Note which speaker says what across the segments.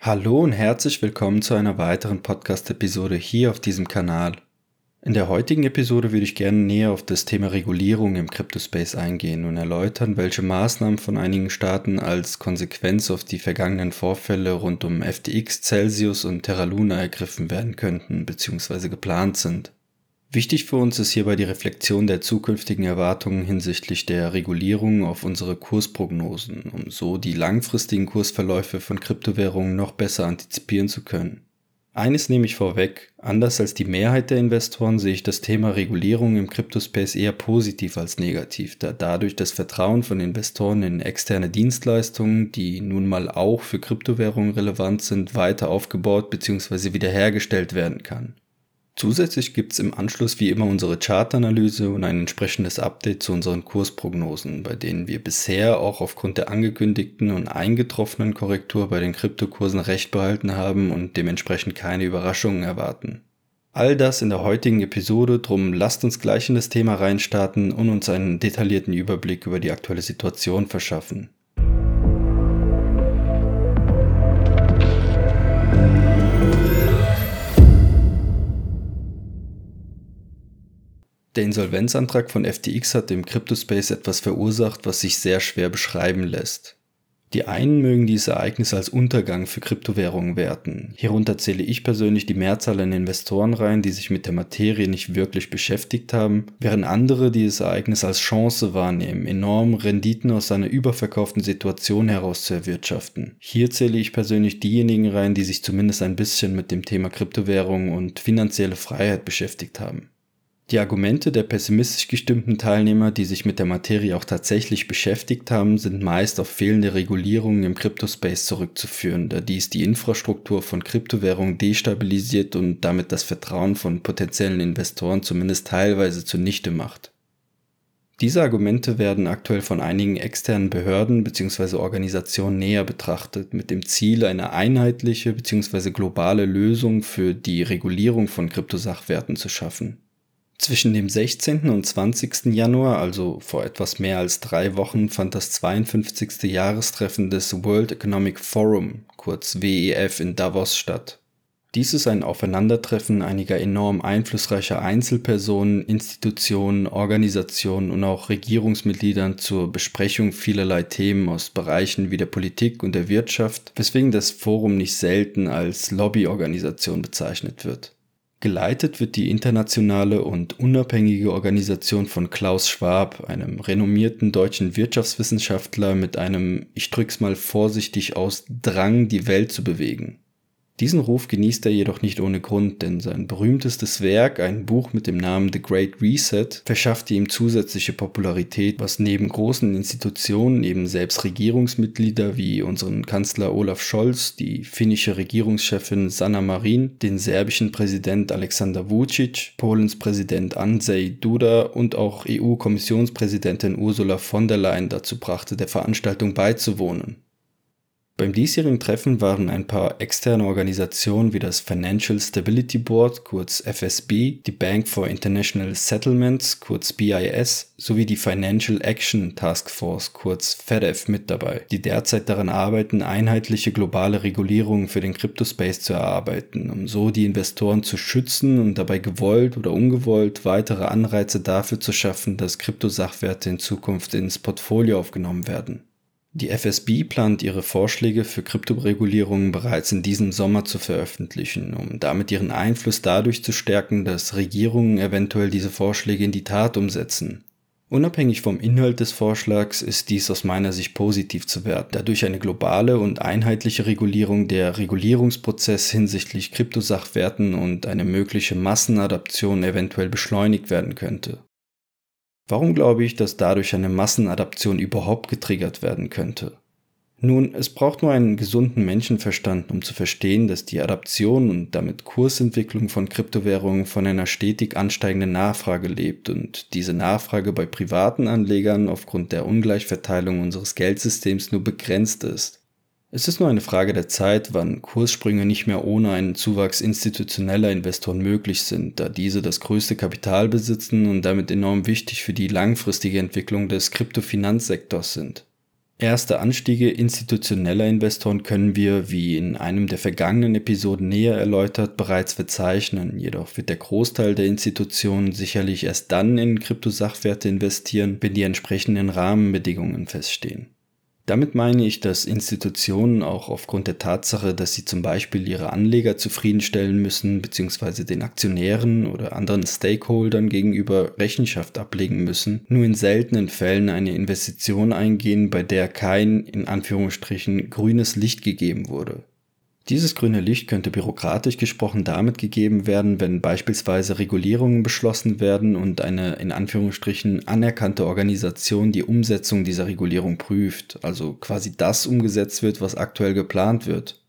Speaker 1: Hallo und herzlich willkommen zu einer weiteren Podcast-Episode hier auf diesem Kanal. In der heutigen Episode würde ich gerne näher auf das Thema Regulierung im Cryptospace eingehen und erläutern, welche Maßnahmen von einigen Staaten als Konsequenz auf die vergangenen Vorfälle rund um FTX, Celsius und Terra Luna ergriffen werden könnten bzw. geplant sind. Wichtig für uns ist hierbei die Reflexion der zukünftigen Erwartungen hinsichtlich der Regulierung auf unsere Kursprognosen, um so die langfristigen Kursverläufe von Kryptowährungen noch besser antizipieren zu können. Eines nehme ich vorweg, anders als die Mehrheit der Investoren sehe ich das Thema Regulierung im Cryptospace eher positiv als negativ, da dadurch das Vertrauen von Investoren in externe Dienstleistungen, die nun mal auch für Kryptowährungen relevant sind, weiter aufgebaut bzw. wiederhergestellt werden kann. Zusätzlich gibt es im Anschluss wie immer unsere Chartanalyse und ein entsprechendes Update zu unseren Kursprognosen, bei denen wir bisher auch aufgrund der angekündigten und eingetroffenen Korrektur bei den Kryptokursen recht behalten haben und dementsprechend keine Überraschungen erwarten. All das in der heutigen Episode, drum lasst uns gleich in das Thema reinstarten und uns einen detaillierten Überblick über die aktuelle Situation verschaffen. Der Insolvenzantrag von FTX hat im Cryptospace etwas verursacht, was sich sehr schwer beschreiben lässt. Die einen mögen dieses Ereignis als Untergang für Kryptowährungen werten. Hierunter zähle ich persönlich die Mehrzahl an Investoren rein, die sich mit der Materie nicht wirklich beschäftigt haben, während andere dieses Ereignis als Chance wahrnehmen, enorm Renditen aus einer überverkauften Situation heraus zu erwirtschaften. Hier zähle ich persönlich diejenigen rein, die sich zumindest ein bisschen mit dem Thema Kryptowährung und finanzielle Freiheit beschäftigt haben. Die Argumente der pessimistisch gestimmten Teilnehmer, die sich mit der Materie auch tatsächlich beschäftigt haben, sind meist auf fehlende Regulierungen im Kryptospace zurückzuführen, da dies die Infrastruktur von Kryptowährungen destabilisiert und damit das Vertrauen von potenziellen Investoren zumindest teilweise zunichte macht. Diese Argumente werden aktuell von einigen externen Behörden bzw. Organisationen näher betrachtet, mit dem Ziel, eine einheitliche bzw. globale Lösung für die Regulierung von Kryptosachwerten zu schaffen. Zwischen dem 16. und 20. Januar, also vor etwas mehr als drei Wochen, fand das 52. Jahrestreffen des World Economic Forum, kurz WEF, in Davos statt. Dies ist ein Aufeinandertreffen einiger enorm einflussreicher Einzelpersonen, Institutionen, Organisationen und auch Regierungsmitgliedern zur Besprechung vielerlei Themen aus Bereichen wie der Politik und der Wirtschaft, weswegen das Forum nicht selten als Lobbyorganisation bezeichnet wird. Geleitet wird die internationale und unabhängige Organisation von Klaus Schwab, einem renommierten deutschen Wirtschaftswissenschaftler mit einem, ich drück's mal vorsichtig aus, Drang, die Welt zu bewegen. Diesen Ruf genießt er jedoch nicht ohne Grund, denn sein berühmtestes Werk, ein Buch mit dem Namen The Great Reset, verschaffte ihm zusätzliche Popularität, was neben großen Institutionen eben selbst Regierungsmitglieder wie unseren Kanzler Olaf Scholz, die finnische Regierungschefin Sanna Marin, den serbischen Präsident Alexander Vucic, Polens Präsident Andrzej Duda und auch EU-Kommissionspräsidentin Ursula von der Leyen dazu brachte, der Veranstaltung beizuwohnen. Beim diesjährigen Treffen waren ein paar externe Organisationen wie das Financial Stability Board, kurz FSB, die Bank for International Settlements, kurz BIS, sowie die Financial Action Task Force, kurz FEDEF, mit dabei, die derzeit daran arbeiten, einheitliche globale Regulierungen für den Cryptospace zu erarbeiten, um so die Investoren zu schützen und dabei gewollt oder ungewollt weitere Anreize dafür zu schaffen, dass Kryptosachwerte in Zukunft ins Portfolio aufgenommen werden. Die FSB plant ihre Vorschläge für Kryptoregulierungen bereits in diesem Sommer zu veröffentlichen, um damit ihren Einfluss dadurch zu stärken, dass Regierungen eventuell diese Vorschläge in die Tat umsetzen. Unabhängig vom Inhalt des Vorschlags ist dies aus meiner Sicht positiv zu werten, da durch eine globale und einheitliche Regulierung der Regulierungsprozess hinsichtlich Kryptosachwerten und eine mögliche Massenadaption eventuell beschleunigt werden könnte. Warum glaube ich, dass dadurch eine Massenadaption überhaupt getriggert werden könnte? Nun, es braucht nur einen gesunden Menschenverstand, um zu verstehen, dass die Adaption und damit Kursentwicklung von Kryptowährungen von einer stetig ansteigenden Nachfrage lebt und diese Nachfrage bei privaten Anlegern aufgrund der Ungleichverteilung unseres Geldsystems nur begrenzt ist. Es ist nur eine Frage der Zeit, wann Kurssprünge nicht mehr ohne einen Zuwachs institutioneller Investoren möglich sind, da diese das größte Kapital besitzen und damit enorm wichtig für die langfristige Entwicklung des Kryptofinanzsektors sind. Erste Anstiege institutioneller Investoren können wir, wie in einem der vergangenen Episoden näher erläutert, bereits verzeichnen. Jedoch wird der Großteil der Institutionen sicherlich erst dann in Kryptosachwerte investieren, wenn die entsprechenden Rahmenbedingungen feststehen. Damit meine ich, dass Institutionen auch aufgrund der Tatsache, dass sie zum Beispiel ihre Anleger zufriedenstellen müssen, beziehungsweise den Aktionären oder anderen Stakeholdern gegenüber Rechenschaft ablegen müssen, nur in seltenen Fällen eine Investition eingehen, bei der kein, in Anführungsstrichen, grünes Licht gegeben wurde. Dieses grüne Licht könnte bürokratisch gesprochen damit gegeben werden, wenn beispielsweise Regulierungen beschlossen werden und eine in Anführungsstrichen anerkannte Organisation die Umsetzung dieser Regulierung prüft, also quasi das umgesetzt wird, was aktuell geplant wird.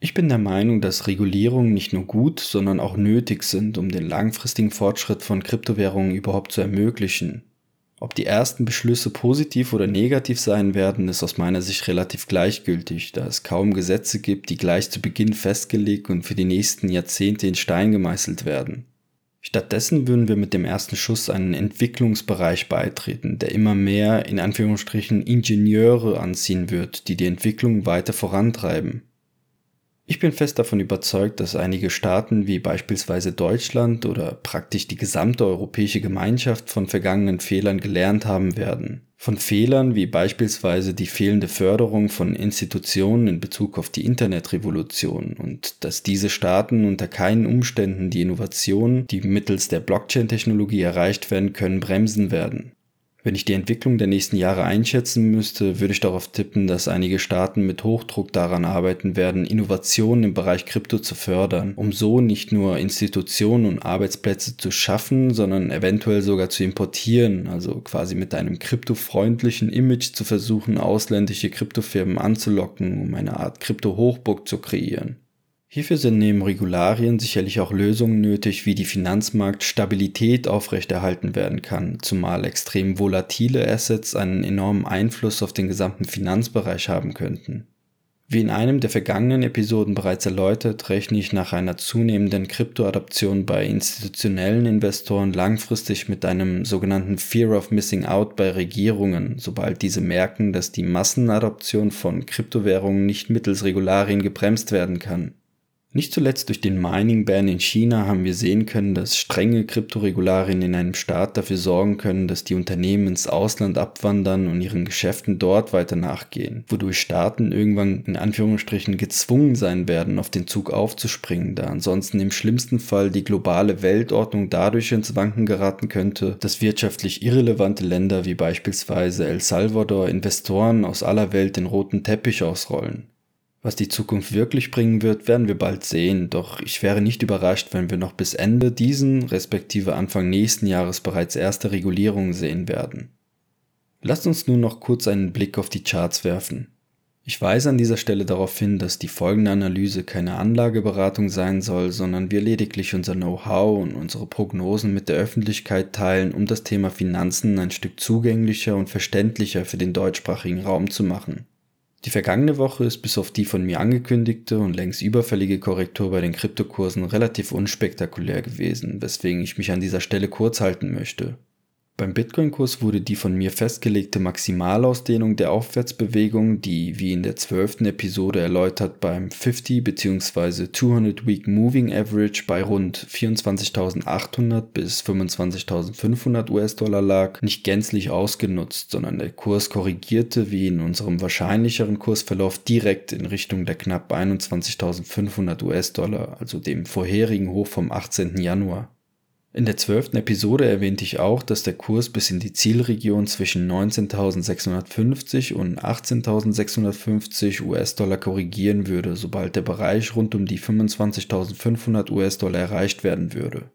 Speaker 1: Ich bin der Meinung, dass Regulierungen nicht nur gut, sondern auch nötig sind, um den langfristigen Fortschritt von Kryptowährungen überhaupt zu ermöglichen. Ob die ersten Beschlüsse positiv oder negativ sein werden, ist aus meiner Sicht relativ gleichgültig, da es kaum Gesetze gibt, die gleich zu Beginn festgelegt und für die nächsten Jahrzehnte in Stein gemeißelt werden. Stattdessen würden wir mit dem ersten Schuss einen Entwicklungsbereich beitreten, der immer mehr in Anführungsstrichen Ingenieure anziehen wird, die die Entwicklung weiter vorantreiben. Ich bin fest davon überzeugt, dass einige Staaten wie beispielsweise Deutschland oder praktisch die gesamte europäische Gemeinschaft von vergangenen Fehlern gelernt haben werden. Von Fehlern wie beispielsweise die fehlende Förderung von Institutionen in Bezug auf die Internetrevolution und dass diese Staaten unter keinen Umständen die Innovationen, die mittels der Blockchain-Technologie erreicht werden können, bremsen werden. Wenn ich die Entwicklung der nächsten Jahre einschätzen müsste, würde ich darauf tippen, dass einige Staaten mit Hochdruck daran arbeiten werden, Innovationen im Bereich Krypto zu fördern, um so nicht nur Institutionen und Arbeitsplätze zu schaffen, sondern eventuell sogar zu importieren, also quasi mit einem kryptofreundlichen Image zu versuchen, ausländische Kryptofirmen anzulocken, um eine Art Krypto-Hochburg zu kreieren. Hierfür sind neben Regularien sicherlich auch Lösungen nötig, wie die Finanzmarktstabilität aufrechterhalten werden kann, zumal extrem volatile Assets einen enormen Einfluss auf den gesamten Finanzbereich haben könnten. Wie in einem der vergangenen Episoden bereits erläutert, rechne ich nach einer zunehmenden Kryptoadaption bei institutionellen Investoren langfristig mit einem sogenannten Fear of Missing Out bei Regierungen, sobald diese merken, dass die Massenadoption von Kryptowährungen nicht mittels Regularien gebremst werden kann. Nicht zuletzt durch den Mining-Ban in China haben wir sehen können, dass strenge Kryptoregularien in einem Staat dafür sorgen können, dass die Unternehmen ins Ausland abwandern und ihren Geschäften dort weiter nachgehen, wodurch Staaten irgendwann in Anführungsstrichen gezwungen sein werden, auf den Zug aufzuspringen, da ansonsten im schlimmsten Fall die globale Weltordnung dadurch ins Wanken geraten könnte, dass wirtschaftlich irrelevante Länder wie beispielsweise El Salvador Investoren aus aller Welt den roten Teppich ausrollen. Was die Zukunft wirklich bringen wird, werden wir bald sehen, doch ich wäre nicht überrascht, wenn wir noch bis Ende diesen respektive Anfang nächsten Jahres bereits erste Regulierungen sehen werden. Lasst uns nun noch kurz einen Blick auf die Charts werfen. Ich weise an dieser Stelle darauf hin, dass die folgende Analyse keine Anlageberatung sein soll, sondern wir lediglich unser Know-how und unsere Prognosen mit der Öffentlichkeit teilen, um das Thema Finanzen ein Stück zugänglicher und verständlicher für den deutschsprachigen Raum zu machen. Die vergangene Woche ist bis auf die von mir angekündigte und längst überfällige Korrektur bei den Kryptokursen relativ unspektakulär gewesen, weswegen ich mich an dieser Stelle kurz halten möchte. Beim Bitcoin-Kurs wurde die von mir festgelegte Maximalausdehnung der Aufwärtsbewegung, die wie in der zwölften Episode erläutert beim 50 bzw. 200 Week Moving Average bei rund 24.800 bis 25.500 US-Dollar lag, nicht gänzlich ausgenutzt, sondern der Kurs korrigierte wie in unserem wahrscheinlicheren Kursverlauf direkt in Richtung der knapp 21.500 US-Dollar, also dem vorherigen Hoch vom 18. Januar. In der zwölften Episode erwähnte ich auch, dass der Kurs bis in die Zielregion zwischen 19.650 und 18.650 US-Dollar korrigieren würde, sobald der Bereich rund um die 25.500 US-Dollar erreicht werden würde.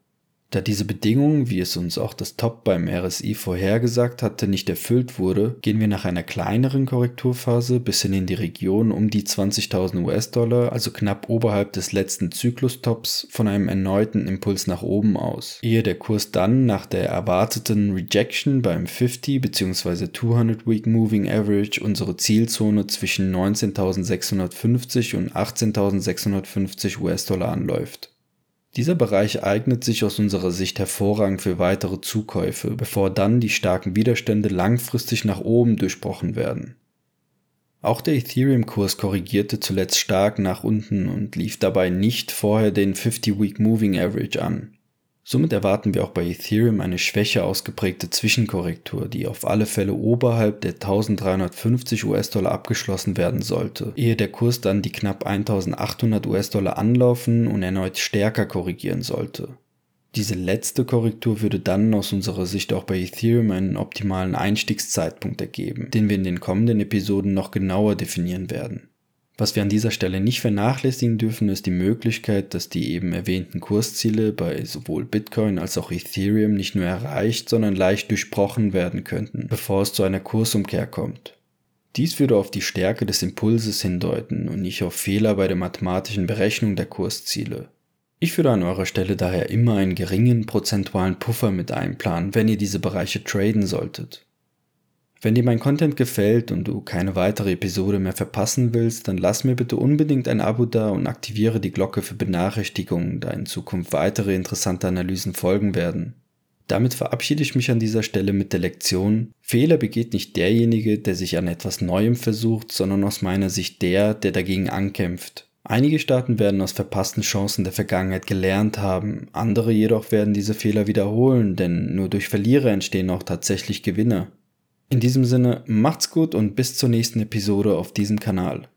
Speaker 1: Da diese Bedingung, wie es uns auch das Top beim RSI vorhergesagt hatte, nicht erfüllt wurde, gehen wir nach einer kleineren Korrekturphase bis hin in die Region um die 20.000 US-Dollar, also knapp oberhalb des letzten Zyklustops, von einem erneuten Impuls nach oben aus, ehe der Kurs dann nach der erwarteten Rejection beim 50 bzw. 200 Week Moving Average unsere Zielzone zwischen 19.650 und 18.650 US-Dollar anläuft. Dieser Bereich eignet sich aus unserer Sicht hervorragend für weitere Zukäufe, bevor dann die starken Widerstände langfristig nach oben durchbrochen werden. Auch der Ethereum-Kurs korrigierte zuletzt stark nach unten und lief dabei nicht vorher den 50-Week Moving Average an. Somit erwarten wir auch bei Ethereum eine schwächer ausgeprägte Zwischenkorrektur, die auf alle Fälle oberhalb der 1350 US-Dollar abgeschlossen werden sollte, ehe der Kurs dann die knapp 1800 US-Dollar anlaufen und erneut stärker korrigieren sollte. Diese letzte Korrektur würde dann aus unserer Sicht auch bei Ethereum einen optimalen Einstiegszeitpunkt ergeben, den wir in den kommenden Episoden noch genauer definieren werden. Was wir an dieser Stelle nicht vernachlässigen dürfen, ist die Möglichkeit, dass die eben erwähnten Kursziele bei sowohl Bitcoin als auch Ethereum nicht nur erreicht, sondern leicht durchbrochen werden könnten, bevor es zu einer Kursumkehr kommt. Dies würde auf die Stärke des Impulses hindeuten und nicht auf Fehler bei der mathematischen Berechnung der Kursziele. Ich würde an eurer Stelle daher immer einen geringen prozentualen Puffer mit einplanen, wenn ihr diese Bereiche traden solltet. Wenn dir mein Content gefällt und du keine weitere Episode mehr verpassen willst, dann lass mir bitte unbedingt ein Abo da und aktiviere die Glocke für Benachrichtigungen, da in Zukunft weitere interessante Analysen folgen werden. Damit verabschiede ich mich an dieser Stelle mit der Lektion, Fehler begeht nicht derjenige, der sich an etwas Neuem versucht, sondern aus meiner Sicht der, der dagegen ankämpft. Einige Staaten werden aus verpassten Chancen der Vergangenheit gelernt haben, andere jedoch werden diese Fehler wiederholen, denn nur durch Verlierer entstehen auch tatsächlich Gewinner. In diesem Sinne, macht's gut und bis zur nächsten Episode auf diesem Kanal.